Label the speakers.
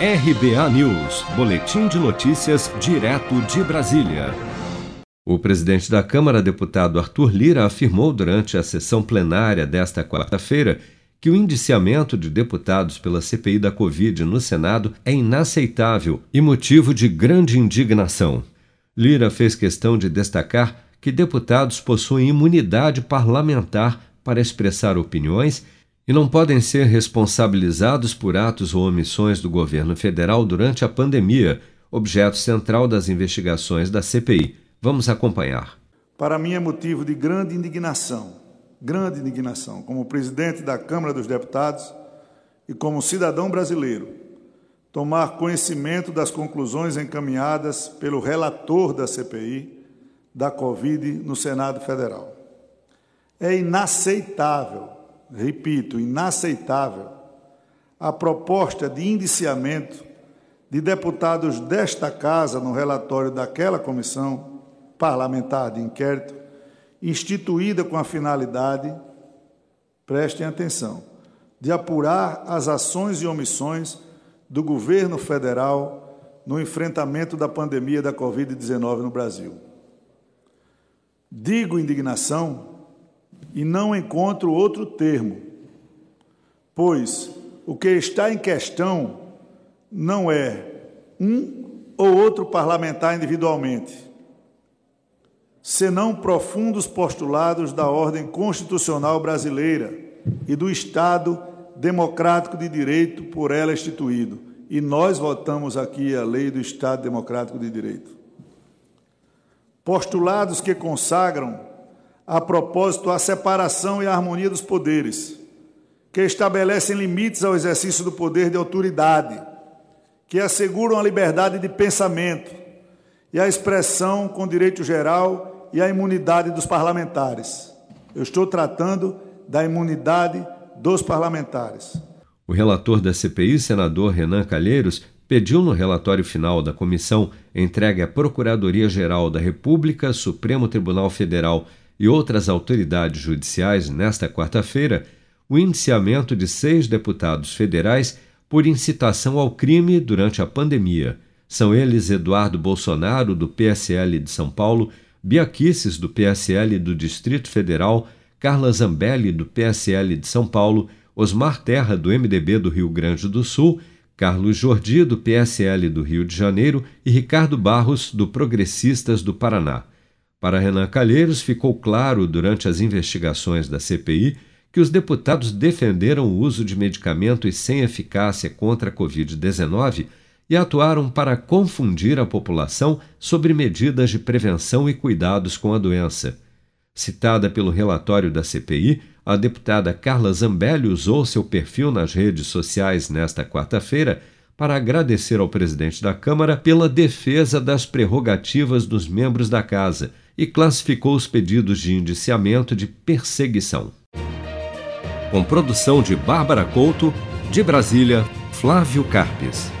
Speaker 1: RBA News, Boletim de Notícias, direto de Brasília. O presidente da Câmara, deputado Arthur Lira, afirmou durante a sessão plenária desta quarta-feira que o indiciamento de deputados pela CPI da Covid no Senado é inaceitável e motivo de grande indignação. Lira fez questão de destacar que deputados possuem imunidade parlamentar para expressar opiniões e não podem ser responsabilizados por atos ou omissões do governo federal durante a pandemia, objeto central das investigações da CPI. Vamos acompanhar.
Speaker 2: Para mim é motivo de grande indignação, grande indignação, como presidente da Câmara dos Deputados e como cidadão brasileiro, tomar conhecimento das conclusões encaminhadas pelo relator da CPI da Covid no Senado Federal. É inaceitável repito, inaceitável, a proposta de indiciamento de deputados desta Casa no relatório daquela comissão parlamentar de inquérito, instituída com a finalidade, prestem atenção, de apurar as ações e omissões do governo federal no enfrentamento da pandemia da Covid-19 no Brasil. Digo indignação e não encontro outro termo, pois o que está em questão não é um ou outro parlamentar individualmente, senão profundos postulados da ordem constitucional brasileira e do Estado democrático de direito por ela instituído. E nós votamos aqui a lei do Estado democrático de direito. Postulados que consagram a propósito, a separação e a harmonia dos poderes, que estabelecem limites ao exercício do poder de autoridade, que asseguram a liberdade de pensamento e a expressão com direito geral e a imunidade dos parlamentares. Eu estou tratando da imunidade dos parlamentares.
Speaker 1: O relator da CPI, senador Renan Calheiros, pediu no relatório final da comissão entregue à Procuradoria-Geral da República, Supremo Tribunal Federal e outras autoridades judiciais nesta quarta-feira o indiciamento de seis deputados federais por incitação ao crime durante a pandemia. São eles Eduardo Bolsonaro, do PSL de São Paulo, Biaquices, do PSL do Distrito Federal, Carla Zambelli, do PSL de São Paulo, Osmar Terra, do MDB do Rio Grande do Sul, Carlos Jordi, do PSL do Rio de Janeiro e Ricardo Barros, do Progressistas do Paraná. Para Renan Calheiros, ficou claro durante as investigações da CPI que os deputados defenderam o uso de medicamentos sem eficácia contra a Covid-19 e atuaram para confundir a população sobre medidas de prevenção e cuidados com a doença. Citada pelo relatório da CPI, a deputada Carla Zambelli usou seu perfil nas redes sociais nesta quarta-feira para agradecer ao presidente da Câmara pela defesa das prerrogativas dos membros da Casa e classificou os pedidos de indiciamento de perseguição. Com produção de Bárbara Couto, de Brasília, Flávio Carpes.